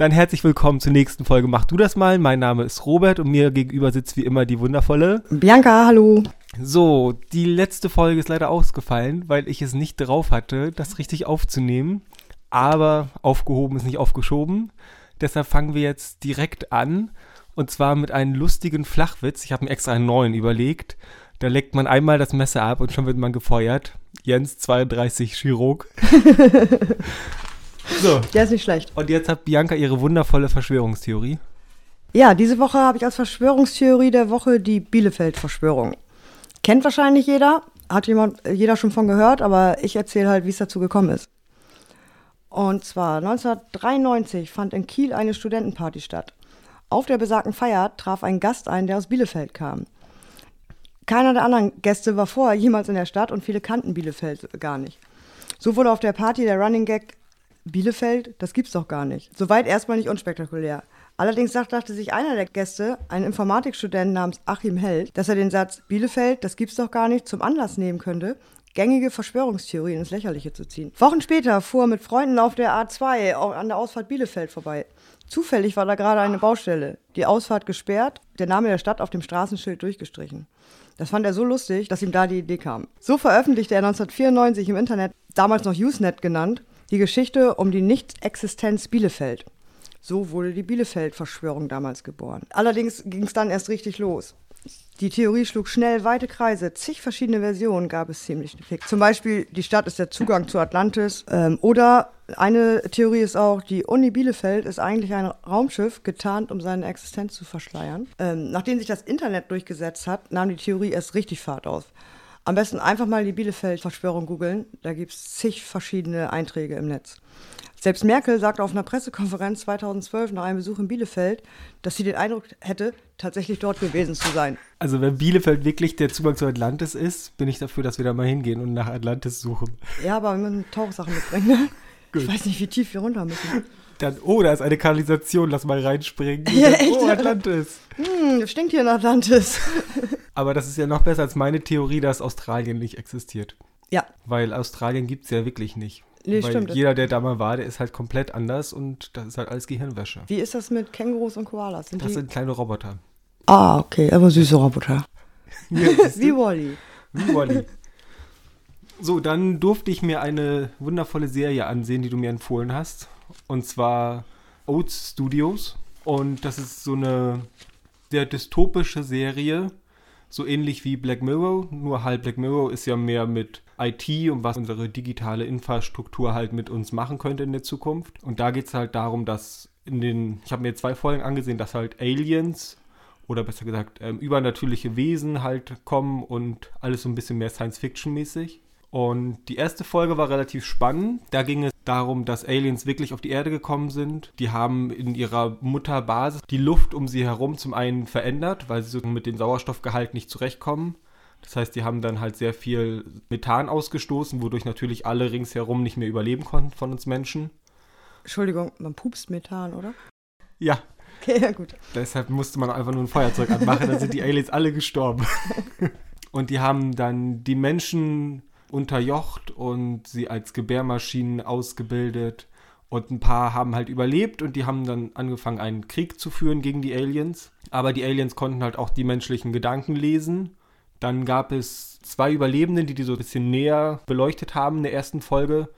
Dann herzlich willkommen zur nächsten Folge Mach du das mal. Mein Name ist Robert und mir gegenüber sitzt wie immer die wundervolle Bianca, hallo. So, die letzte Folge ist leider ausgefallen, weil ich es nicht drauf hatte, das richtig aufzunehmen. Aber aufgehoben ist nicht aufgeschoben. Deshalb fangen wir jetzt direkt an. Und zwar mit einem lustigen Flachwitz. Ich habe mir extra einen neuen überlegt. Da leckt man einmal das Messer ab und schon wird man gefeuert. Jens 32 Chirurg. So. Der ist nicht schlecht. Und jetzt hat Bianca ihre wundervolle Verschwörungstheorie. Ja, diese Woche habe ich als Verschwörungstheorie der Woche die Bielefeld-Verschwörung. Kennt wahrscheinlich jeder, hat jemand, jeder schon von gehört, aber ich erzähle halt, wie es dazu gekommen ist. Und zwar 1993 fand in Kiel eine Studentenparty statt. Auf der besagten Feier traf ein Gast ein, der aus Bielefeld kam. Keiner der anderen Gäste war vorher jemals in der Stadt und viele kannten Bielefeld gar nicht. So wurde auf der Party der Running Gag Bielefeld, das gibt's doch gar nicht. Soweit erstmal nicht unspektakulär. Allerdings dachte sich einer der Gäste, ein Informatikstudent namens Achim Held, dass er den Satz Bielefeld, das gibt's doch gar nicht, zum Anlass nehmen könnte, gängige Verschwörungstheorien ins Lächerliche zu ziehen. Wochen später fuhr er mit Freunden auf der A2 an der Ausfahrt Bielefeld vorbei. Zufällig war da gerade eine Baustelle. Die Ausfahrt gesperrt, der Name der Stadt auf dem Straßenschild durchgestrichen. Das fand er so lustig, dass ihm da die Idee kam. So veröffentlichte er 1994 im Internet, damals noch Usenet genannt, die Geschichte um die Nicht-Existenz Bielefeld. So wurde die Bielefeld-Verschwörung damals geboren. Allerdings ging es dann erst richtig los. Die Theorie schlug schnell weite Kreise. Zig verschiedene Versionen gab es ziemlich dick. Zum Beispiel, die Stadt ist der Zugang zu Atlantis. Ähm, oder eine Theorie ist auch, die Uni Bielefeld ist eigentlich ein Raumschiff, getarnt, um seine Existenz zu verschleiern. Ähm, nachdem sich das Internet durchgesetzt hat, nahm die Theorie erst richtig Fahrt auf. Am besten einfach mal die Bielefeld-Verschwörung googeln. Da gibt es zig verschiedene Einträge im Netz. Selbst Merkel sagte auf einer Pressekonferenz 2012 nach einem Besuch in Bielefeld, dass sie den Eindruck hätte, tatsächlich dort gewesen zu sein. Also wenn Bielefeld wirklich der Zugang zu Atlantis ist, bin ich dafür, dass wir da mal hingehen und nach Atlantis suchen. Ja, aber wir müssen Tauchsachen mitbringen. Ne? ich weiß nicht, wie tief wir runter müssen. Dann, oh, da ist eine Kanalisation, lass mal reinspringen. Ja, dann, oh, Atlantis. Hm, stinkt hier in Atlantis. Aber das ist ja noch besser als meine Theorie, dass Australien nicht existiert. Ja. Weil Australien gibt es ja wirklich nicht. Nee, Weil stimmt. jeder, der da mal war, der ist halt komplett anders und das ist halt alles Gehirnwäsche. Wie ist das mit Kängurus und Koalas? Sind das sind kleine Roboter. Ah, okay, aber süße Roboter. Ja, Wie Wally. Wie Wally. So, dann durfte ich mir eine wundervolle Serie ansehen, die du mir empfohlen hast. Und zwar Oats Studios. Und das ist so eine sehr dystopische Serie, so ähnlich wie Black Mirror, nur halt Black Mirror ist ja mehr mit IT und was unsere digitale Infrastruktur halt mit uns machen könnte in der Zukunft. Und da geht es halt darum, dass in den, ich habe mir zwei Folgen angesehen, dass halt Aliens oder besser gesagt ähm, übernatürliche Wesen halt kommen und alles so ein bisschen mehr Science-Fiction-mäßig. Und die erste Folge war relativ spannend. Da ging es darum, dass Aliens wirklich auf die Erde gekommen sind. Die haben in ihrer Mutterbasis die Luft um sie herum zum einen verändert, weil sie so mit dem Sauerstoffgehalt nicht zurechtkommen. Das heißt, die haben dann halt sehr viel Methan ausgestoßen, wodurch natürlich alle ringsherum nicht mehr überleben konnten von uns Menschen. Entschuldigung, man pupst Methan, oder? Ja. Okay, ja gut. Deshalb musste man einfach nur ein Feuerzeug anmachen, dann sind die Aliens alle gestorben. Und die haben dann die Menschen unterjocht und sie als Gebärmaschinen ausgebildet. Und ein paar haben halt überlebt und die haben dann angefangen, einen Krieg zu führen gegen die Aliens. Aber die Aliens konnten halt auch die menschlichen Gedanken lesen. Dann gab es zwei Überlebenden, die die so ein bisschen näher beleuchtet haben in der ersten Folge.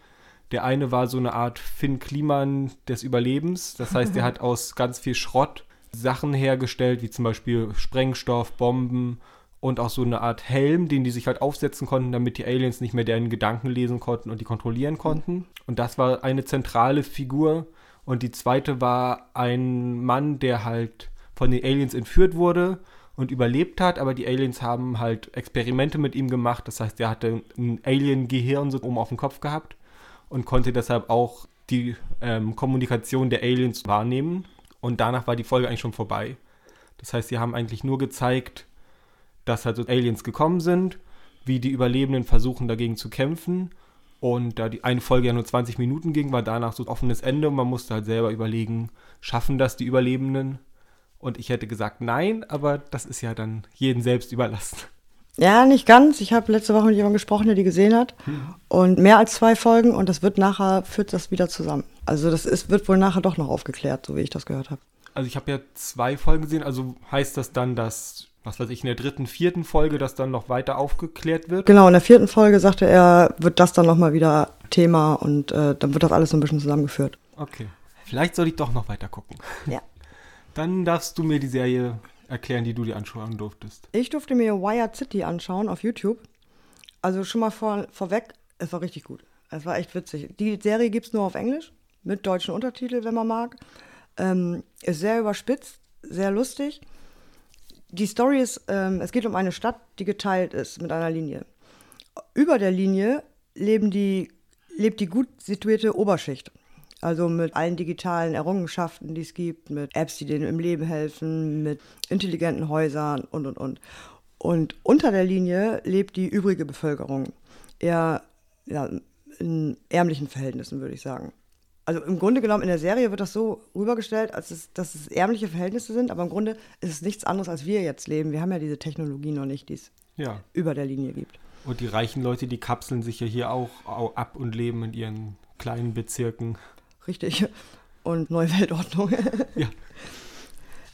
Der eine war so eine Art Finn Kliman des Überlebens. Das heißt, er hat aus ganz viel Schrott Sachen hergestellt, wie zum Beispiel Sprengstoff, Bomben und auch so eine Art Helm, den die sich halt aufsetzen konnten, damit die Aliens nicht mehr deren Gedanken lesen konnten und die kontrollieren konnten. Und das war eine zentrale Figur. Und die zweite war ein Mann, der halt von den Aliens entführt wurde und überlebt hat, aber die Aliens haben halt Experimente mit ihm gemacht. Das heißt, er hatte ein Alien-Gehirn so oben auf dem Kopf gehabt und konnte deshalb auch die ähm, Kommunikation der Aliens wahrnehmen. Und danach war die Folge eigentlich schon vorbei. Das heißt, sie haben eigentlich nur gezeigt, dass halt so Aliens gekommen sind, wie die Überlebenden versuchen dagegen zu kämpfen. Und da die eine Folge ja nur 20 Minuten ging, war danach so ein offenes Ende und man musste halt selber überlegen, schaffen das die Überlebenden? Und ich hätte gesagt nein, aber das ist ja dann jedem selbst überlassen. Ja, nicht ganz. Ich habe letzte Woche mit jemandem gesprochen, der die gesehen hat. Mhm. Und mehr als zwei Folgen und das wird nachher, führt das wieder zusammen. Also das ist, wird wohl nachher doch noch aufgeklärt, so wie ich das gehört habe. Also ich habe ja zwei Folgen gesehen, also heißt das dann, dass, was weiß ich, in der dritten, vierten Folge das dann noch weiter aufgeklärt wird? Genau, in der vierten Folge sagte er, wird das dann nochmal wieder Thema und äh, dann wird das alles so ein bisschen zusammengeführt. Okay. Vielleicht soll ich doch noch weiter gucken. Ja. Dann darfst du mir die Serie erklären, die du dir anschauen durftest. Ich durfte mir Wired City anschauen auf YouTube. Also schon mal vor, vorweg, es war richtig gut. Es war echt witzig. Die Serie gibt es nur auf Englisch, mit deutschen Untertiteln, wenn man mag. Ähm, ist sehr überspitzt, sehr lustig. Die Story ist, ähm, es geht um eine Stadt, die geteilt ist mit einer Linie. Über der Linie leben die, lebt die gut situierte Oberschicht. Also mit allen digitalen Errungenschaften, die es gibt, mit Apps, die denen im Leben helfen, mit intelligenten Häusern und, und, und. Und unter der Linie lebt die übrige Bevölkerung. Eher ja, in ärmlichen Verhältnissen, würde ich sagen. Also im Grunde genommen in der Serie wird das so rübergestellt, als es, dass es ärmliche Verhältnisse sind, aber im Grunde ist es nichts anderes, als wir jetzt leben. Wir haben ja diese Technologie noch nicht, die es Ja. über der Linie gibt. Und die reichen Leute, die kapseln sich ja hier auch au- ab und leben in ihren kleinen Bezirken. Richtig. Und neue Weltordnung. Ja.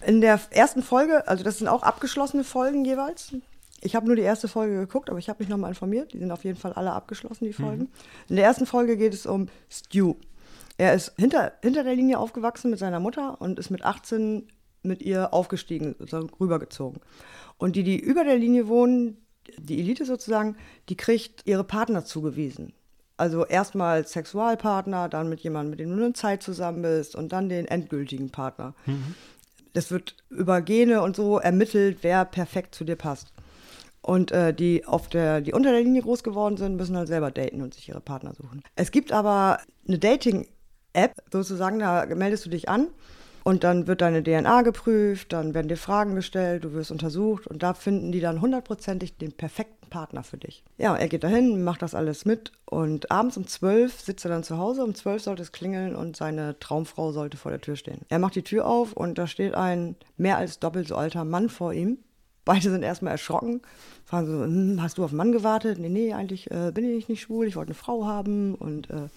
In der ersten Folge, also das sind auch abgeschlossene Folgen jeweils. Ich habe nur die erste Folge geguckt, aber ich habe mich nochmal informiert. Die sind auf jeden Fall alle abgeschlossen, die Folgen. In der ersten Folge geht es um Stu. Er ist hinter, hinter der Linie aufgewachsen mit seiner Mutter und ist mit 18 mit ihr aufgestiegen, sozusagen rübergezogen. Und die, die über der Linie wohnen, die Elite sozusagen, die kriegt ihre Partner zugewiesen. Also erstmal Sexualpartner, dann mit jemandem, mit dem du eine Zeit zusammen bist und dann den endgültigen Partner. Das wird über Gene und so ermittelt, wer perfekt zu dir passt. Und äh, die auf der, die unter der Linie groß geworden sind, müssen halt selber daten und sich ihre Partner suchen. Es gibt aber eine Dating-App, sozusagen, da meldest du dich an und dann wird deine DNA geprüft, dann werden dir Fragen gestellt, du wirst untersucht und da finden die dann hundertprozentig den perfekten Partner für dich. Ja, er geht dahin, macht das alles mit und abends um 12 sitzt er dann zu Hause, um 12 sollte es klingeln und seine Traumfrau sollte vor der Tür stehen. Er macht die Tür auf und da steht ein mehr als doppelt so alter Mann vor ihm. Beide sind erstmal erschrocken, fragen so, hm, hast du auf einen Mann gewartet? Nee, nee, eigentlich äh, bin ich nicht schwul, ich wollte eine Frau haben und äh,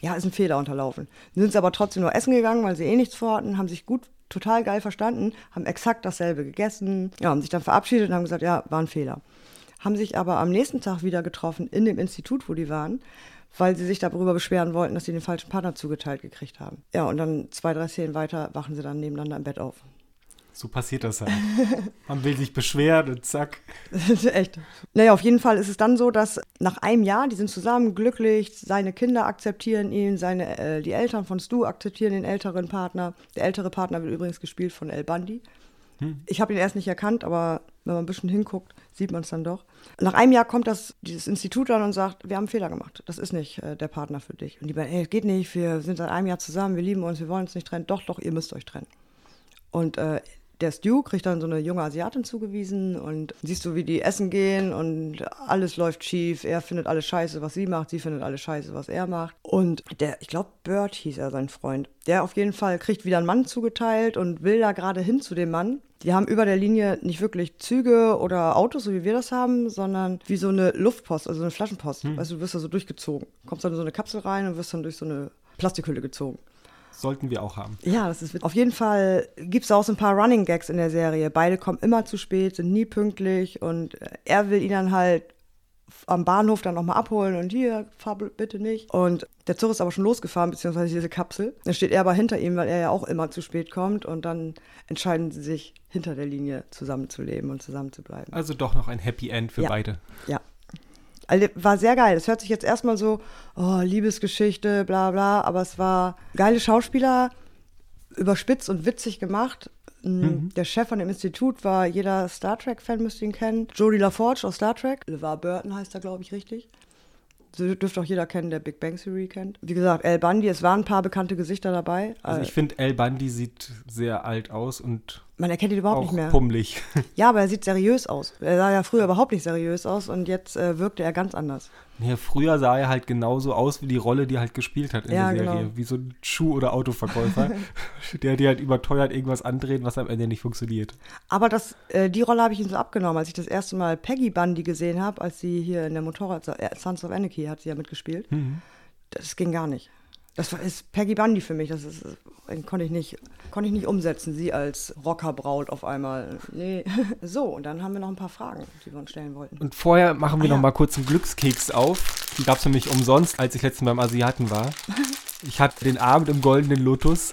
ja, ist ein Fehler unterlaufen. Dann sind sie aber trotzdem nur essen gegangen, weil sie eh nichts vorhatten, haben sich gut, total geil verstanden, haben exakt dasselbe gegessen, ja, haben sich dann verabschiedet und haben gesagt, ja, war ein Fehler. Haben sich aber am nächsten Tag wieder getroffen in dem Institut, wo die waren, weil sie sich darüber beschweren wollten, dass sie den falschen Partner zugeteilt gekriegt haben. Ja, und dann zwei, drei Szenen weiter wachen sie dann nebeneinander im Bett auf. So passiert das halt. Man will sich beschweren und zack. Echt. Naja, auf jeden Fall ist es dann so, dass nach einem Jahr, die sind zusammen glücklich, seine Kinder akzeptieren ihn, seine, äh, die Eltern von Stu akzeptieren den älteren Partner. Der ältere Partner wird übrigens gespielt von El Bundy. Ich habe ihn erst nicht erkannt, aber wenn man ein bisschen hinguckt, sieht man es dann doch. Nach einem Jahr kommt das, dieses Institut dann und sagt, wir haben einen Fehler gemacht. Das ist nicht äh, der Partner für dich. Und die beiden, ey, geht nicht, wir sind seit einem Jahr zusammen, wir lieben uns, wir wollen uns nicht trennen. Doch, doch, ihr müsst euch trennen. Und äh, der Stu kriegt dann so eine junge Asiatin zugewiesen und siehst du, wie die essen gehen und alles läuft schief. Er findet alles scheiße, was sie macht, sie findet alles scheiße, was er macht. Und der, ich glaube, Bert hieß er, sein Freund, der auf jeden Fall kriegt wieder einen Mann zugeteilt und will da gerade hin zu dem Mann. Die haben über der Linie nicht wirklich Züge oder Autos, so wie wir das haben, sondern wie so eine Luftpost, also eine Flaschenpost. Weißt du, du wirst da so durchgezogen. Kommst dann in so eine Kapsel rein und wirst dann durch so eine Plastikhülle gezogen. Sollten wir auch haben. Ja, das ist auf jeden Fall gibt es auch so ein paar Running Gags in der Serie. Beide kommen immer zu spät, sind nie pünktlich und äh, er will ihn dann halt am Bahnhof dann nochmal abholen und hier, fahr bitte nicht. Und der Zug ist aber schon losgefahren, beziehungsweise diese Kapsel. Dann steht er aber hinter ihm, weil er ja auch immer zu spät kommt und dann entscheiden sie sich, hinter der Linie zusammenzuleben und zusammenzubleiben. Also doch noch ein Happy End für Ja. beide. Ja. Also, war sehr geil. Es hört sich jetzt erstmal so, oh, Liebesgeschichte, bla bla, aber es war geile Schauspieler, überspitzt und witzig gemacht. Mm, Der Chef von dem Institut war, jeder Star Trek-Fan müsste ihn kennen. Jodie LaForge aus Star Trek. LeVar Burton heißt er, glaube ich, richtig. So dürfte auch jeder kennen, der Big Bang Theory kennt. Wie gesagt, El Bundy, es waren ein paar bekannte Gesichter dabei. Also Äh, ich finde, El Bundy sieht sehr alt aus und Man erkennt ihn überhaupt auch nicht mehr. pummelig. Ja, aber er sieht seriös aus. Er sah ja früher überhaupt nicht seriös aus und jetzt äh, wirkte er ganz anders. Ja, früher sah er halt genauso aus wie die Rolle, die er halt gespielt hat in Ja, der Serie. genau. Wie so ein Schuh- oder Autoverkäufer, der dir halt überteuert irgendwas andreht, was am Ende nicht funktioniert. Aber das, äh, die Rolle habe ich ihm so abgenommen, als ich das erste Mal Peggy Bundy gesehen habe, als sie hier in der Motorrad äh, Sons of Anarchy hat sie ja mitgespielt. Das ging gar nicht. Das ist Peggy Bundy für mich. Das ist, konnte ich nicht, konnte ich nicht umsetzen. Sie als Rockerbraut auf einmal. Nee. So, und dann haben wir noch ein paar Fragen, die wir uns stellen wollten. Und vorher machen wir Ah, noch ja. mal kurz einen Glückskeks auf. Die gab es nämlich umsonst, als ich letztens beim Asiaten war. Ich hatte den Abend im goldenen Lotus.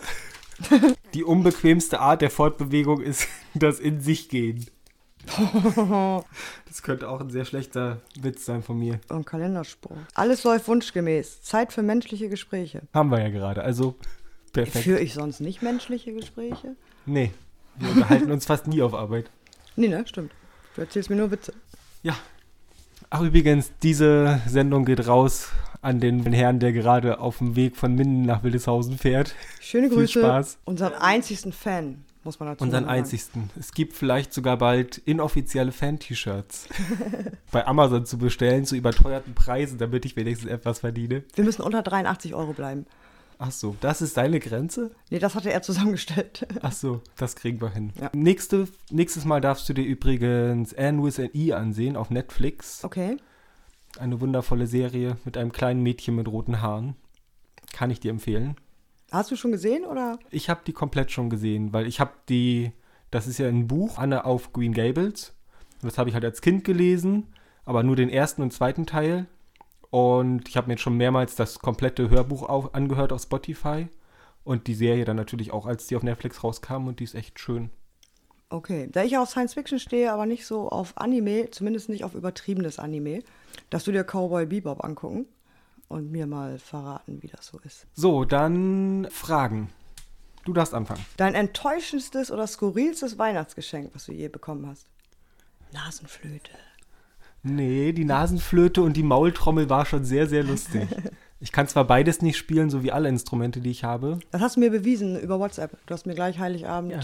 Die unbequemste Art der Fortbewegung ist das in sich gehen. Das könnte auch ein sehr schlechter Witz sein von mir. Und Kalenderspruch. Alles läuft wunschgemäß. Zeit für menschliche Gespräche. Haben wir ja gerade, also perfekt. Führe ich sonst nicht menschliche Gespräche? Nee, wir unterhalten uns fast nie auf Arbeit. Nee, ne? Stimmt. Du erzählst mir nur Witze. Ja. Ach, übrigens, diese Sendung geht raus an den Herrn, der gerade auf dem Weg von Minden nach Wildeshausen fährt. Schöne Viel Grüße. Spaß. Unseren einzigsten Fan, muss man dazu Unseren sagen. einzigsten. Es gibt vielleicht sogar bald inoffizielle Fan-T-Shirts bei Amazon zu bestellen zu überteuerten Preisen, damit ich wenigstens etwas verdiene. Wir müssen unter 83 Euro bleiben. Ach so, das ist deine Grenze? Nee, das hatte er zusammengestellt. Ach so, das kriegen wir hin. Ja. Nächste, nächstes Mal darfst du dir übrigens Anne with an E ansehen auf Netflix. Okay. Eine wundervolle Serie mit einem kleinen Mädchen mit roten Haaren. Kann ich dir empfehlen. Hast du schon gesehen oder? Ich habe die komplett schon gesehen, weil ich habe die, das ist ja ein Buch, Anne auf Green Gables. Das habe ich halt als Kind gelesen, aber nur den ersten und zweiten Teil. Und ich habe mir jetzt schon mehrmals das komplette Hörbuch auf, angehört auf Spotify. Und die Serie dann natürlich auch, als die auf Netflix rauskam. Und die ist echt schön. Okay. Da ich auf Science Fiction stehe, aber nicht so auf Anime, zumindest nicht auf übertriebenes Anime, darfst du dir Cowboy Bebop angucken und mir mal verraten, wie das so ist. So, dann Fragen. Du darfst anfangen. Dein enttäuschendstes oder skurrilstes Weihnachtsgeschenk, was du je bekommen hast? Nasenflöte. Nee, die Nasenflöte und die Maultrommel war schon sehr, sehr lustig. Ich kann zwar beides nicht spielen, so wie alle Instrumente, die ich habe. Das hast du mir bewiesen über WhatsApp. Du hast mir gleich Heiligabend. Ja.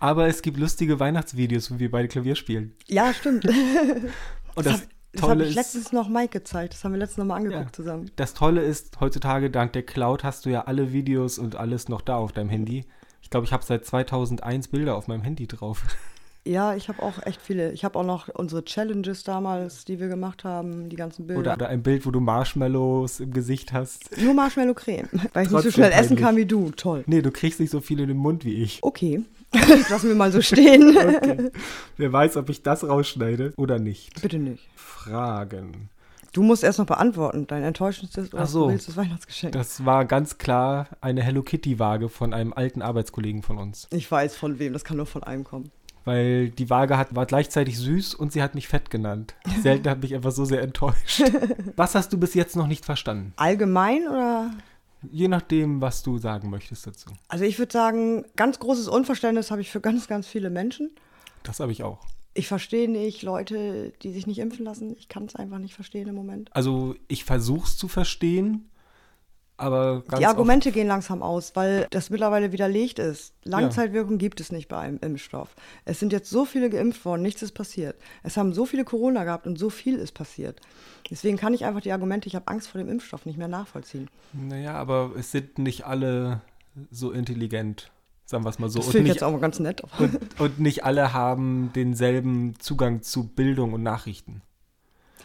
Aber es gibt lustige Weihnachtsvideos, wo wir beide Klavier spielen. Ja, stimmt. Und Das, das, das habe Tolle ich ist, letztens noch Mike gezeigt. Das haben wir letztens noch mal angeguckt Ja. zusammen. das Tolle ist, heutzutage dank der Cloud hast du ja alle Videos und alles noch da auf deinem Handy. Ich glaube, ich habe seit 2001 Bilder auf meinem Handy drauf. Ja, ich habe auch echt viele. Ich habe auch noch unsere Challenges damals, die wir gemacht haben, die ganzen Bilder. Oder, oder ein Bild, wo du Marshmallows im Gesicht hast. Nur Marshmallow-Creme, weil ich nicht so Trotzdem schnell essen kann wie du. Toll. Nee, du kriegst nicht so viel in den Mund wie ich. Okay, lassen wir mal so stehen. Okay. Wer weiß, ob ich das rausschneide oder nicht. Bitte nicht. Fragen. Du musst erst noch beantworten, dein enttäuschendstes oder so. skurrilstes Weihnachtsgeschenk. Das war ganz klar eine Hello Kitty-Waage von einem alten Arbeitskollegen von uns. Ich weiß von wem, das kann nur von einem kommen. Weil die Waage hat, war gleichzeitig süß und sie hat mich fett genannt. Selten hat mich einfach so sehr enttäuscht. Was hast du bis jetzt noch nicht verstanden? Allgemein oder? Je nachdem, was du sagen möchtest dazu. Also ich würde sagen, ganz großes Unverständnis habe ich für ganz, ganz viele Menschen. Das habe ich auch. Ich verstehe nicht Leute, die sich nicht impfen lassen. Ich kann es einfach nicht verstehen im Moment. Also ich versuche es zu verstehen, aber Die Argumente gehen langsam aus, weil das mittlerweile widerlegt ist. Ja. Langzeitwirkung gibt es nicht bei einem Impfstoff. Es sind jetzt so viele geimpft worden, nichts ist passiert. Es haben so viele Corona gehabt und so viel ist passiert. Deswegen kann ich einfach die Argumente, ich habe Angst vor dem Impfstoff, nicht mehr nachvollziehen. naja, aber es sind nicht alle so intelligent, sagen wir es mal so. Das finde ich jetzt auch mal ganz nett. und, und nicht alle haben denselben Zugang zu Bildung und Nachrichten.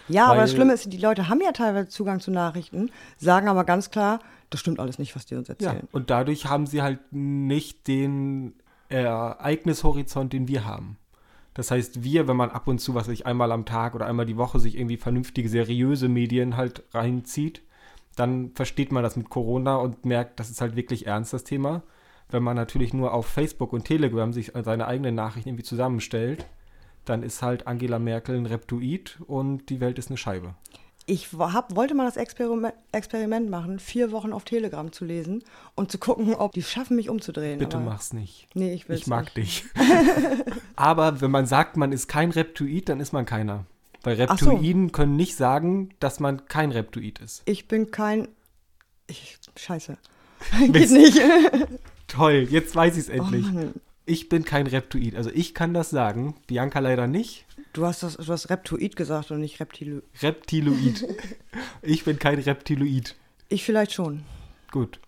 Ja, aber das Schlimme ist, die Leute haben ja teilweise Zugang zu Nachrichten, sagen aber ganz klar, das stimmt alles nicht, was die uns Ja, erzählen. und dadurch haben sie halt nicht den Ereignishorizont, den wir haben. Das heißt, wir, wenn man ab und zu, was weiß ich einmal am Tag oder einmal die Woche sich irgendwie vernünftige, seriöse Medien halt reinzieht, dann versteht man das mit Corona und merkt, das ist halt wirklich ernst, das Thema. Wenn man natürlich nur auf Facebook und Telegram sich seine eigenen Nachrichten irgendwie zusammenstellt, dann ist halt Angela Merkel ein Reptoid und die Welt ist eine Scheibe. Ich hab, wollte mal das Experiment, Experiment machen, vier Wochen auf Telegram zu lesen und zu gucken, ob die schaffen, mich umzudrehen. Bitte aber, mach's nicht. Nee, ich will Ich mag dich. Aber wenn man sagt, man ist kein Reptoid, dann ist man keiner. Weil Ach so. Reptoiden können nicht sagen, dass man kein Reptoid ist. Ich bin kein. Ich, scheiße. Geht nicht. Toll, jetzt weiß ich es endlich. Oh. Ich bin kein Reptoid. Also ich kann das sagen. Bianca leider nicht. Du hast, das, du hast Reptoid gesagt und nicht Reptiloid. Reptiloid. ich bin kein Reptiloid. Ich vielleicht schon. Gut.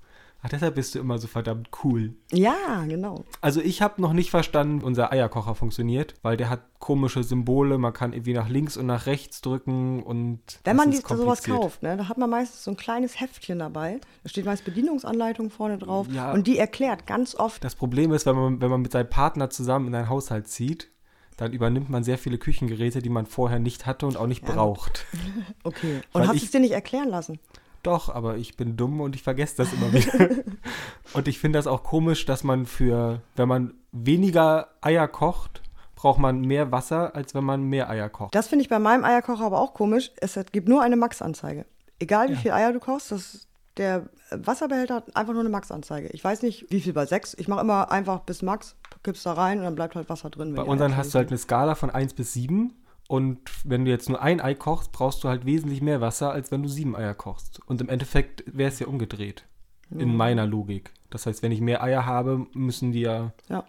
Ach, deshalb bist du immer so verdammt cool. Ja, genau. Also ich habe noch nicht verstanden, wie unser Eierkocher funktioniert, weil der hat komische Symbole. Man kann irgendwie nach links und nach rechts drücken und Wenn man die, sowas kauft, ne, da hat man meistens so ein kleines Heftchen dabei. Da steht meist Bedienungsanleitung vorne drauf. Ja. Und die erklärt ganz oft, Das Problem ist, wenn man, wenn man mit seinem Partner zusammen in einen Haushalt zieht, dann übernimmt man sehr viele Küchengeräte, die man vorher nicht hatte und auch nicht Ja. braucht. okay. Und hast ich- es dir nicht erklären lassen? Doch, aber ich bin dumm und ich vergesse das immer wieder. und ich finde das auch komisch, dass man für, wenn man weniger Eier kocht, braucht man mehr Wasser, als wenn man mehr Eier kocht. Das finde ich bei meinem Eierkocher aber auch komisch. Es gibt nur eine Max-Anzeige. Egal wie Ja. viel Eier du kochst, das, der Wasserbehälter hat einfach nur eine Max-Anzeige. Ich weiß nicht, wie viel bei sechs. Ich mache immer einfach bis Max, kippst da rein und dann bleibt halt Wasser drin. Bei unseren hast du halt eine Skala von 1 bis 7. Und wenn du jetzt nur ein Ei kochst, brauchst du halt wesentlich mehr Wasser, als wenn du sieben Eier kochst. Und im Endeffekt wäre es ja umgedreht. In meiner Logik. Das heißt, wenn ich mehr Eier habe, müssen die ja Ja,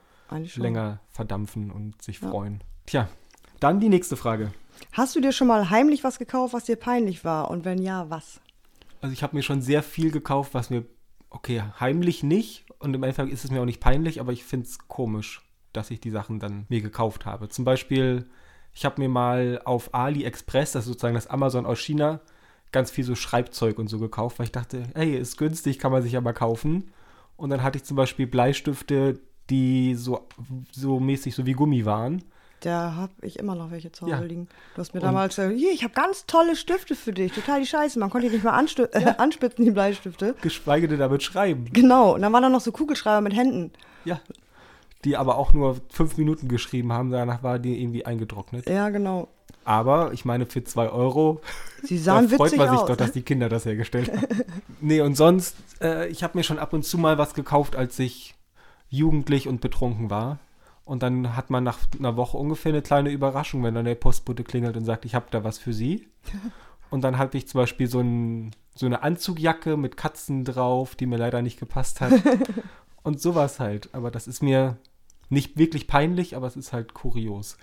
länger verdampfen und sich Ja. freuen. Tja, dann die nächste Frage. Hast du dir schon mal heimlich was gekauft, was dir peinlich war? Und wenn ja, was? Also ich habe mir schon sehr viel gekauft, was mir, okay, heimlich nicht. Und im Endeffekt ist es mir auch nicht peinlich, aber ich finde es komisch, dass ich die Sachen dann mir gekauft habe. Zum Beispiel, ich habe mir mal auf AliExpress, das ist sozusagen das Amazon aus China, ganz viel so Schreibzeug und so gekauft, weil ich dachte, hey, ist günstig, kann man sich aber kaufen. Und dann hatte ich zum Beispiel Bleistifte, die so, so mäßig so wie Gummi waren. Da habe ich immer noch welche zu Hause Ja. liegen. Du hast mir Und- damals gesagt, hier, ich habe ganz tolle Stifte für dich. Total die Scheiße. Man konnte die nicht mal anstu äh, anspitzen, die Bleistifte. Geschweige denn damit schreiben. Genau. Und dann waren da noch so Kugelschreiber mit Händen. Ja. Die aber auch nur fünf Minuten geschrieben haben, danach war die irgendwie eingetrocknet. Ja, genau. Aber ich meine, für zwei Euro, Sie da sahen freut witzig man sich aus. doch, dass die Kinder das hergestellt haben. nee, und sonst, äh, ich habe mir schon ab und zu mal was gekauft, als ich jugendlich und betrunken war. Und dann hat man nach einer Woche ungefähr eine kleine Überraschung, wenn dann der Postbote klingelt und sagt, ich habe da was für Sie. Und dann hatte ich zum Beispiel so, ein, so eine Anzugjacke mit Katzen drauf, die mir leider nicht gepasst hat. und sowas halt. Aber das ist mir nicht wirklich peinlich, aber es ist halt kurios.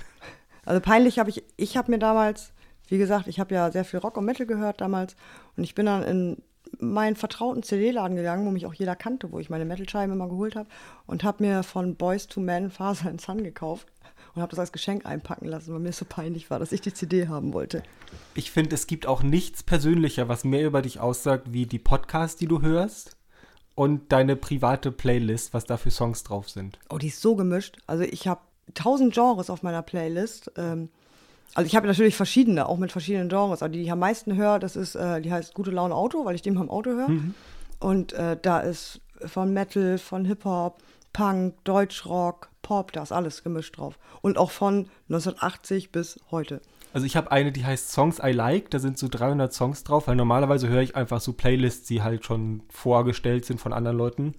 Also peinlich habe ich, ich habe mir damals, wie gesagt, ich habe ja sehr viel Rock und Metal gehört damals und ich bin dann in meinen vertrauten CD-Laden gegangen, wo mich auch jeder kannte, wo ich meine Metal-Scheiben immer geholt habe und habe mir von Boys to Men Father and Son gekauft und habe das als Geschenk einpacken lassen, weil mir so peinlich war, dass ich die CD haben wollte. Ich finde, es gibt auch nichts persönlicher, was mehr über dich aussagt, wie die Podcasts, die du hörst und deine private Playlist, was da für Songs drauf sind. Oh, die ist so gemischt. Also ich habe tausend Genres auf meiner Playlist. Ähm, also ich habe natürlich verschiedene, auch mit verschiedenen Genres. Aber die, die ich am meisten höre, das ist, äh, die heißt Gute Laune Auto, weil ich die immer im Auto höre. Und äh, da ist von Metal, von Hip-Hop, Punk, Deutschrock, Pop, da ist alles gemischt drauf. Und auch von 1980 bis heute. Also ich habe eine, die heißt Songs I Like, da sind so 300 Songs drauf, weil normalerweise höre ich einfach so Playlists, die halt schon vorgestellt sind von anderen Leuten.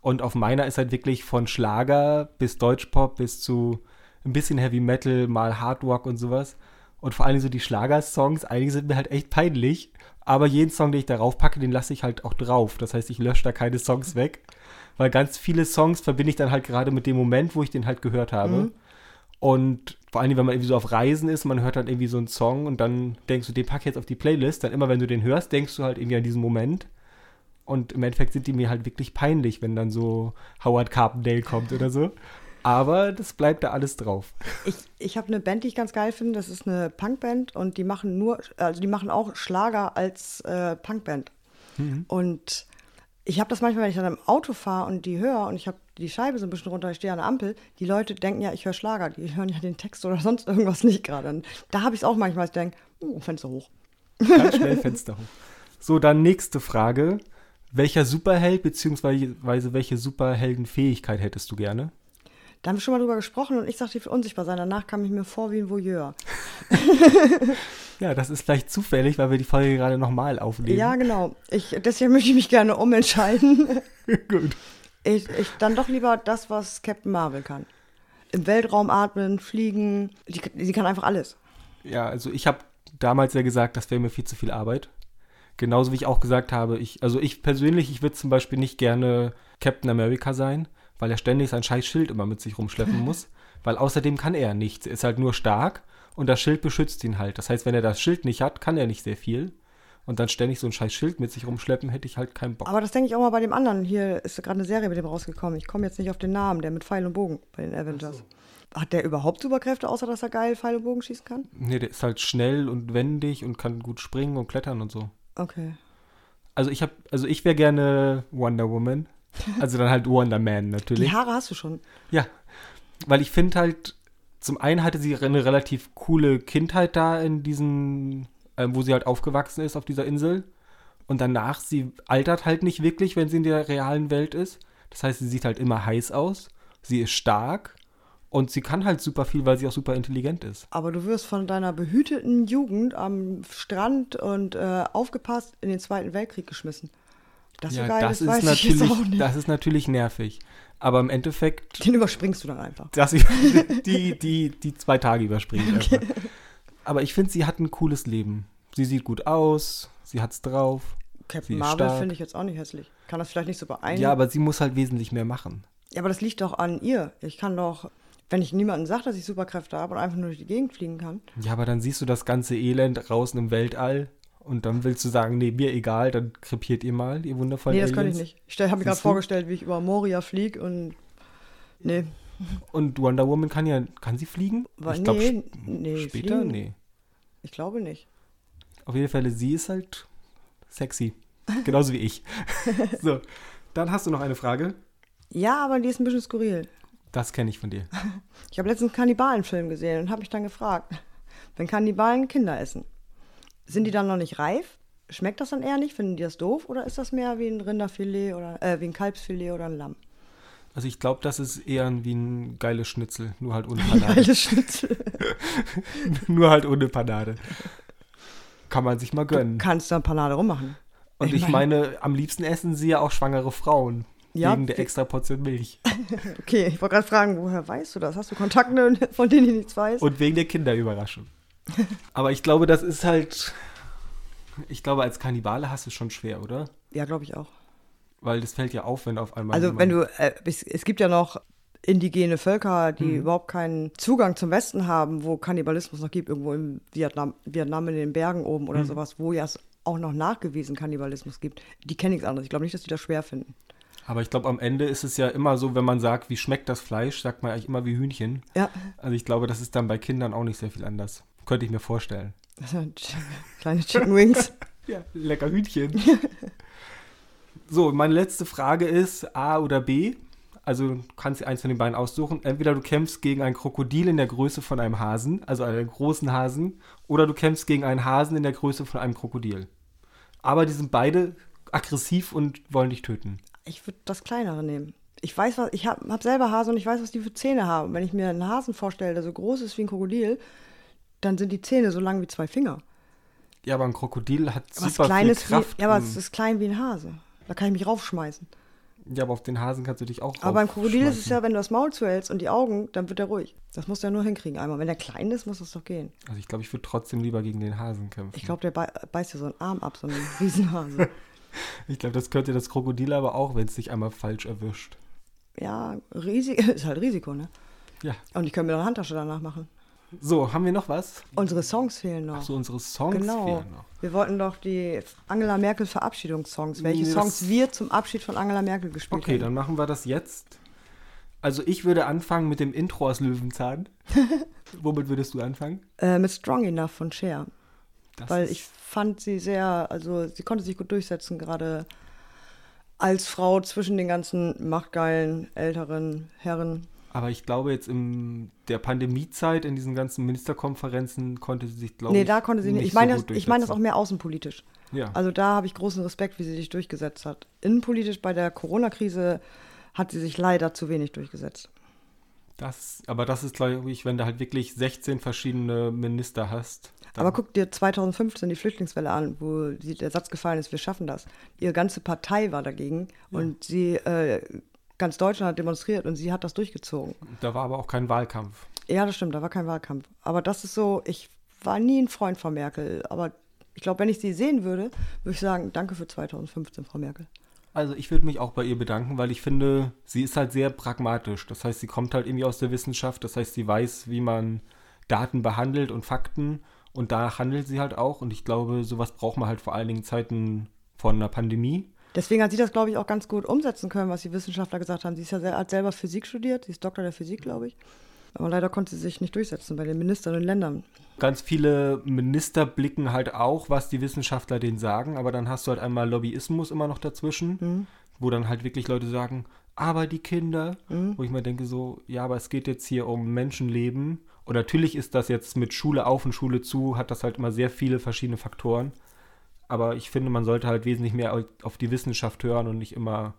Und auf meiner ist halt wirklich von Schlager bis Deutschpop bis zu ein bisschen Heavy Metal, mal Hard Rock und sowas. Und vor allem so die Schlagersongs, einige sind mir halt echt peinlich. Aber jeden Song, den ich darauf packe, den lasse ich halt auch drauf. Das heißt, ich lösche da keine Songs weg. Weil ganz viele Songs verbinde ich dann halt gerade mit dem Moment, wo ich den halt gehört habe. Und vor allem, wenn man irgendwie so auf Reisen ist, man hört dann irgendwie so einen Song und dann denkst du, den pack ich jetzt auf die Playlist. Dann immer, wenn du den hörst, denkst du halt irgendwie an diesen Moment. Und im Endeffekt sind die mir halt wirklich peinlich, wenn dann so Howard Carpendale kommt oder so. Aber das bleibt da alles drauf. Ich, ich habe eine Band, die ich ganz geil finde. Das ist eine Punkband und die machen nur, also die machen auch Schlager als äh, Punkband. Und ich habe das manchmal, wenn ich dann im Auto fahre und die höre und ich habe die Scheibe so ein bisschen runter, ich stehe an der Ampel, die Leute denken ja, ich höre Schlager, die hören ja den Text oder sonst irgendwas nicht gerade. Da habe ich es auch manchmal, ich denke, oh, Fenster hoch. Ganz schnell Fenster hoch. So, dann nächste Frage. Welcher Superheld bzw. welche Superheldenfähigkeit hättest du gerne? Da haben wir schon mal drüber gesprochen und ich sagte, ich will unsichtbar sein. Danach kam ich mir vor wie ein Voyeur. Ja, das ist vielleicht zufällig, weil wir die Folge gerade nochmal aufnehmen. Ja, genau. Ich, deswegen möchte ich mich gerne umentscheiden. gut. Ich, ich dann doch lieber das, was Captain Marvel kann. Im Weltraum atmen, fliegen. Die, die kann einfach alles. Ja, also ich habe damals ja gesagt, das wäre mir viel zu viel Arbeit. Genauso wie ich auch gesagt habe, ich, also ich persönlich, ich würde zum Beispiel nicht gerne Captain America sein, weil er ständig sein scheiß Schild immer mit sich rumschleppen muss. Weil außerdem kann er nichts. Er ist halt nur stark und das Schild beschützt ihn halt. Das heißt, wenn er das Schild nicht hat, kann er nicht sehr viel. Und dann ständig so ein scheiß Schild mit sich rumschleppen, hätte ich halt keinen Bock. Aber das denke ich auch mal bei dem anderen. Hier ist gerade eine Serie mit dem rausgekommen. Ich komme jetzt nicht auf den Namen, der mit Pfeil und Bogen bei den Avengers. Hat der überhaupt Superkräfte, außer dass er geil Pfeil und Bogen schießen kann? Nee, der ist halt schnell und wendig und kann gut springen und klettern und so. Okay. Also ich habe, also ich wäre gerne Wonder Woman. Also dann halt Wonder Man natürlich. Die Haare hast du schon. Ja, weil ich finde halt, zum einen hatte sie eine relativ coole Kindheit da in diesen, ähm, wo sie halt aufgewachsen ist auf dieser Insel. Und danach, sie altert halt nicht wirklich, wenn sie in der realen Welt ist. Das heißt, sie sieht halt immer heiß aus. Sie ist stark. Und sie kann halt super viel, weil sie auch super intelligent ist. Aber du wirst von deiner behüteten Jugend am Strand und äh, aufgepasst in den Zweiten Weltkrieg geschmissen. Das so ja, geil das ist, weiß ich jetzt auch natürlich, nicht. das ist natürlich nervig. Aber im Endeffekt, Den überspringst du dann einfach. ich die, die, die zwei Tage überspringe. einfach. Aber ich finde, sie hat ein cooles Leben. Sie sieht gut aus, sie hat's drauf. Captain Marvel finde ich jetzt auch nicht hässlich. Kann das vielleicht nicht so beeindrucken? Ja, aber sie muss halt wesentlich mehr machen. Ja, aber das liegt doch an ihr. Ich kann doch, wenn ich niemandem sage, dass ich Superkräfte habe und einfach nur durch die Gegend fliegen kann. Ja, aber dann siehst du das ganze Elend draußen im Weltall und dann willst du sagen, nee, mir egal, dann krepiert ihr mal, ihr wundervollen nee, das kann ich Aliens. nicht. Ich habe mir gerade vorgestellt, wie ich über Moria fliege und. Nee, Und Wonder Woman kann ja, kann sie fliegen? Wa- ich glaube, nee, nee, später? fliegen- Nee. ich glaube nicht. Auf jeden Fall, sie ist halt sexy. Genauso wie ich. so, dann hast du noch eine Frage. Ja, aber die ist ein bisschen skurril. Das kenne ich von dir. Ich habe letztens einen Kannibalenfilm gesehen und habe mich dann gefragt, wenn Kannibalen Kinder essen, sind die dann noch nicht reif? Schmeckt das dann eher nicht? Finden die das doof? Oder ist das mehr wie ein Rinderfilet oder äh, wie ein Kalbsfilet oder ein Lamm? Also ich glaube, das ist eher wie ein geiles Schnitzel, nur halt ohne Panade. Geiles Schnitzel. nur halt ohne Panade. Kann man sich mal gönnen. Kannst du ein Panade rummachen. Und ich meine, am liebsten essen sie ja auch schwangere Frauen. Ja, wegen der extra Portion Milch. Okay, ich wollte gerade fragen, woher weißt du das? Hast du Kontakte, von denen ich nichts weiß? Und wegen der Kinderüberraschung. Aber ich glaube, das ist halt. Ich glaube, als Kannibale hast du es schon schwer, oder? ja, glaube ich auch. Weil das fällt ja auf, wenn auf einmal. Also wenn du, äh, es, es gibt ja noch indigene Völker, die Mhm. überhaupt keinen Zugang zum Westen haben, wo Kannibalismus noch gibt, irgendwo im Vietnam, Vietnam in den Bergen oben Mhm. oder sowas, wo ja es auch noch nachgewiesen Kannibalismus gibt. Die kenne ich anders. Ich glaube nicht, dass die das schwer finden. Aber ich glaube, am Ende ist es ja immer so, wenn man sagt, wie schmeckt das Fleisch, sagt man eigentlich immer wie Hühnchen. Ja, Also ich glaube, das ist dann bei Kindern auch nicht sehr viel anders. Könnte ich mir vorstellen. das sind kleine Chicken Wings. Ja, lecker Hühnchen. so, meine letzte Frage ist A oder B. Also du kannst eins von den beiden aussuchen. Entweder du kämpfst gegen ein Krokodil in der Größe von einem Hasen, also einen großen Hasen, oder du kämpfst gegen einen Hasen in der Größe von einem Krokodil. Aber die sind beide aggressiv und wollen dich töten. Ich würde das kleinere nehmen. Ich weiß, was, ich habe hab selber Hase und ich weiß, was die für Zähne haben. Wenn ich mir einen Hasen vorstelle, der so groß ist wie ein Krokodil, dann sind die Zähne so lang wie zwei Finger. Ja, aber ein Krokodil hat Was super viel Kleines Kraft. wie, ja, aber es ist klein wie ein Hase. Da kann ich mich raufschmeißen. ja, aber auf den Hasen kannst du dich auch Aber beim Krokodil ist es ja, wenn du das Maul zuhältst und die Augen, dann wird er ruhig. Das muss er nur hinkriegen einmal. Wenn er klein ist, muss das doch gehen. Also ich glaube, ich würde trotzdem lieber gegen den Hasen kämpfen. Ich glaube, der bei, beißt dir so einen Arm ab, so einen Riesenhase. Ich glaube, das könnte das Krokodil aber auch, wenn es dich einmal falsch erwischt. ja, Risiko, ist halt Risiko, ne? Ja. Und ich könnte mir noch eine Handtasche danach machen. So, haben wir noch was? Unsere Songs fehlen noch. Ach so, unsere Songs genau. fehlen noch. Wir wollten doch die Angela Merkel Verabschiedungssongs. Welche das- Songs wir zum Abschied von Angela Merkel gespielt Okay, haben. dann machen wir das jetzt. Also ich würde anfangen mit dem Intro aus Löwenzahn. Womit würdest du anfangen? Äh, mit Strong Enough von Cher. Das weil ich fand sie sehr, also sie konnte sich gut durchsetzen, gerade als Frau zwischen den ganzen machtgeilen älteren Herren. Aber ich glaube jetzt in der Pandemiezeit, in diesen ganzen Ministerkonferenzen, konnte sie sich, glaube Nee, ich, da konnte sie nicht. Ich so meine, gut das, ich meine das auch mehr außenpolitisch. Ja. Also da habe ich großen Respekt, wie sie sich durchgesetzt hat. Innenpolitisch bei der Corona-Krise hat sie sich leider zu wenig durchgesetzt. Das, aber das ist, glaube ich, wenn du halt wirklich 16 verschiedene Minister hast. Aber guck dir 2015 die Flüchtlingswelle an, wo der Satz gefallen ist, wir schaffen das. Ihre ganze Partei war dagegen und sie, äh, ganz Deutschland hat demonstriert und sie hat das durchgezogen. Da war aber auch kein Wahlkampf. Ja, das stimmt, da war kein Wahlkampf. Aber das ist so, ich war nie ein Freund von Merkel, aber ich glaube, wenn ich sie sehen würde, würde ich sagen, danke für 2015, Frau Merkel. Also ich würde mich auch bei ihr bedanken, weil ich finde, sie ist halt sehr pragmatisch. Das heißt, sie kommt halt irgendwie aus der Wissenschaft. Das heißt, sie weiß, wie man Daten behandelt und Fakten. Und danach handelt sie halt auch. Und ich glaube, sowas braucht man halt vor allen Dingen Zeiten von einer Pandemie. Deswegen hat sie das, glaube ich, auch ganz gut umsetzen können, was die Wissenschaftler gesagt haben. Sie ist ja hat selber Physik studiert, sie ist Doktor der Physik, glaube ich. Aber leider konnte sie sich nicht durchsetzen bei den Ministern und Ländern. Ganz viele Minister blicken halt auch, was die Wissenschaftler denen sagen, aber dann hast du halt einmal Lobbyismus immer noch dazwischen, Mhm. wo dann halt wirklich Leute sagen, aber die Kinder, Mhm. wo ich mir denke so, ja, aber es geht jetzt hier um Menschenleben und natürlich ist das jetzt mit Schule auf und Schule zu, hat das halt immer sehr viele verschiedene Faktoren, aber ich finde, man sollte halt wesentlich mehr au- auf die Wissenschaft hören und nicht immer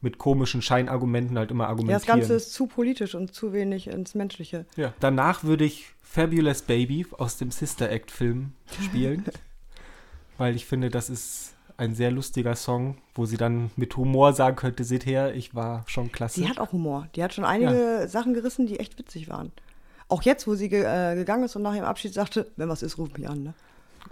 mit komischen Scheinargumenten halt immer Ja, argumentieren. das Ganze ist zu politisch und zu wenig ins Menschliche. Ja. Danach würde ich Fabulous Baby aus dem Sister Act Film spielen, weil ich finde, das ist ein sehr lustiger Song, wo sie dann mit Humor sagen könnte, seht her, ich war schon klasse. Sie hat auch Humor. Die hat schon einige Sachen gerissen, die echt witzig waren. Auch jetzt, wo sie ge äh, gegangen ist und nach ihrem Abschied sagte, wenn was ist, ruf mich an. Ne?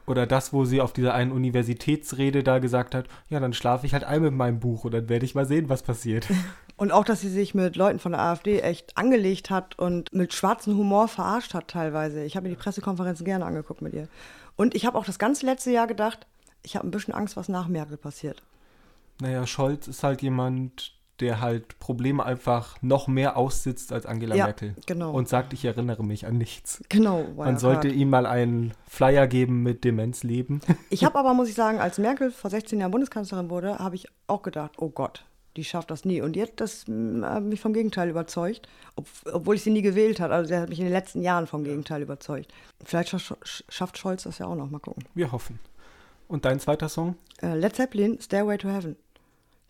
Oder das, wo sie auf dieser einen Universitätsrede da gesagt hat, ja, dann schlafe ich halt ein mit meinem Buch und dann werde ich mal sehen, was passiert. Und auch, dass sie sich mit Leuten von der AfD echt angelegt hat und mit schwarzem Humor verarscht hat teilweise. Ich habe mir die Pressekonferenzen gerne angeguckt mit ihr. Und ich habe auch das ganze letzte Jahr gedacht, ich habe ein bisschen Angst, was nach Merkel passiert. Naja, Scholz ist halt jemand, der halt Probleme einfach noch mehr aussitzt als Angela Ja, Merkel. genau. Und sagt, ich erinnere mich an nichts. Genau. Man sollte ihm mal einen Flyer geben mit Demenzleben. Ich habe aber, muss ich sagen, als Merkel vor 16 Jahren Bundeskanzlerin wurde, habe ich auch gedacht, oh Gott, die schafft das nie. Und jetzt das mm, hat mich vom Gegenteil überzeugt, ob, obwohl ich sie nie gewählt hat. Also sie hat mich in den letzten Jahren vom Gegenteil überzeugt. Vielleicht scha schafft Scholz das ja auch noch. Mal gucken. Wir hoffen. Und dein zweiter Song? Äh, Led Zeppelin, Stairway to Heaven.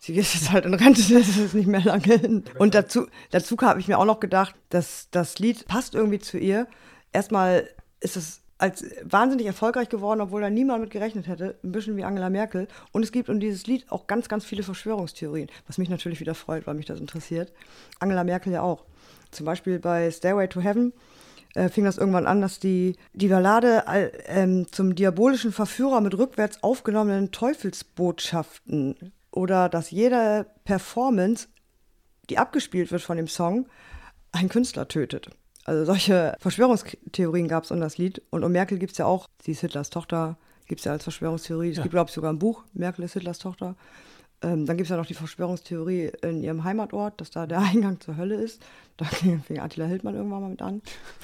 Sie ist jetzt halt in Rente, das ist nicht mehr lange hin. Und dazu, dazu habe ich mir auch noch gedacht, dass das Lied passt irgendwie zu ihr. Erstmal ist es als wahnsinnig erfolgreich geworden, obwohl da niemand mit gerechnet hätte. Ein bisschen wie Angela Merkel. Und es gibt um dieses Lied auch ganz, ganz viele Verschwörungstheorien, was mich natürlich wieder freut, weil mich das interessiert. Angela Merkel ja auch. Zum Beispiel bei Stairway to Heaven äh, fing das irgendwann an, dass die, die Ballade all- ähm, zum diabolischen Verführer mit rückwärts aufgenommenen Teufelsbotschaften oder dass jede Performance, die abgespielt wird von dem Song, einen Künstler tötet. Also solche Verschwörungstheorien gab es um das Lied. Und um Merkel gibt es ja auch, sie ist Hitlers Tochter, gibt es ja als Verschwörungstheorie. Es Ja. gibt, glaube ich, sogar ein Buch, Merkel ist Hitlers Tochter. Ähm, dann gibt es ja noch die Verschwörungstheorie in ihrem Heimatort, dass da der Eingang zur Hölle ist. Da fing Attila Hildmann irgendwann mal mit an.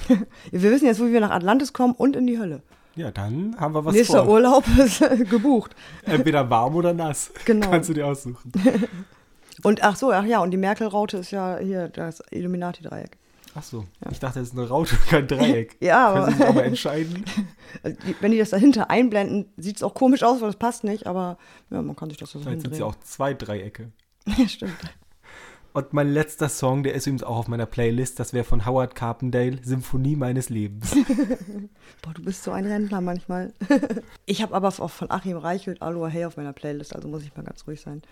wir wissen jetzt, wo wir nach Atlantis kommen und in die Hölle. Ja, dann haben wir was Nächster vor. Urlaub ist gebucht. Entweder warm oder nass. Genau. Kannst du dir aussuchen. Und ach so, ach ja, und die Merkel-Raute ist ja hier das Illuminati-Dreieck. Ach so. Ich dachte, das ist eine Raute, kein Dreieck. Ja, Können aber- Sie sich auch mal entscheiden? Also wenn die das dahinter einblenden, sieht es auch komisch aus, weil das passt nicht, aber ja, man kann sich das so Vielleicht sind es ja auch zwei Dreiecke. Ja, stimmt. Und mein letzter Song, der ist übrigens auch auf meiner Playlist, das wäre von Howard Carpendale, Symphonie meines Lebens. Boah, du bist so ein Rentner manchmal. ich habe aber auch von Achim Reichelt Aloha Hey auf meiner Playlist, also muss ich mal ganz ruhig sein.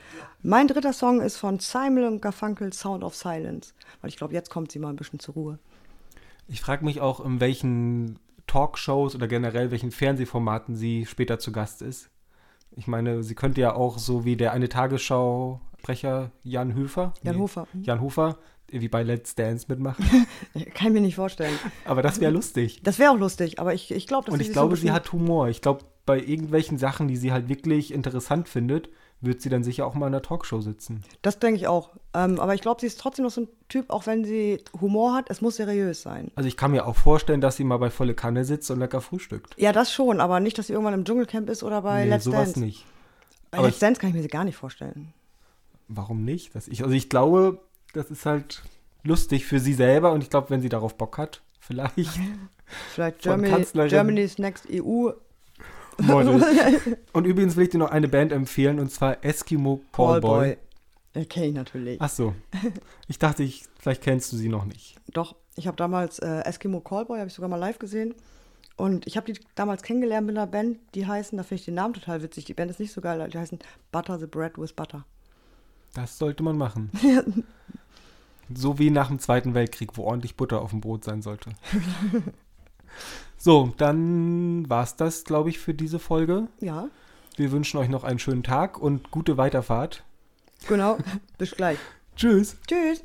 Mein dritter Song ist von Simon und Garfunkel Sound of Silence, weil ich glaube, jetzt kommt sie mal ein bisschen zur Ruhe. Ich frage mich auch, in welchen Talkshows oder generell welchen Fernsehformaten sie später zu Gast ist. Ich meine, sie könnte ja auch so wie der eine Tagesschau-Sprecher Jan Höfer. Jan Nee, Hofer. hm? Jan Hofer, wie bei Let's Dance mitmachen. Kann ich mir nicht vorstellen. Aber das wäre lustig. Das wäre auch lustig, aber ich, ich glaube, dass Und ich glaube, so sie hat Humor. Ich glaube, bei irgendwelchen Sachen, die sie halt wirklich interessant findet, wird sie dann sicher auch mal in einer Talkshow sitzen. Das denke ich auch. Ähm, aber ich glaube, sie ist trotzdem noch so ein Typ, auch wenn sie Humor hat, es muss seriös sein. Also ich kann mir auch vorstellen, dass sie mal bei volle Kanne sitzt und lecker frühstückt. Ja, das schon, aber nicht, dass sie irgendwann im Dschungelcamp ist oder bei nee, Let's sowas Dance. nicht. Bei Aber Let's Dance kann ich mir sie gar nicht vorstellen. Warum nicht? Das ich, also ich glaube, das ist halt lustig für sie selber und ich glaube, wenn sie darauf Bock hat, vielleicht Vielleicht Germany. Germany's Next EU. Model. und übrigens will ich dir noch eine Band empfehlen und zwar Eskimo Callboy. Ja, kenne ich natürlich. Ach so. Ich dachte, ich, vielleicht kennst du sie noch nicht. Doch, ich habe damals äh, Eskimo Callboy, habe ich sogar mal live gesehen. Und ich habe die damals kennengelernt mit einer Band, die heißen, da finde ich den Namen total witzig. Die Band ist nicht so geil, die heißen Butter the Bread with Butter. Das sollte man machen. so wie nach dem Zweiten Weltkrieg, wo ordentlich Butter auf dem Brot sein sollte. so, dann war's das, glaube ich, für diese Folge. Ja, Wir wünschen euch noch einen schönen Tag und gute Weiterfahrt. Genau. Bis gleich. Tschüss. Tschüss.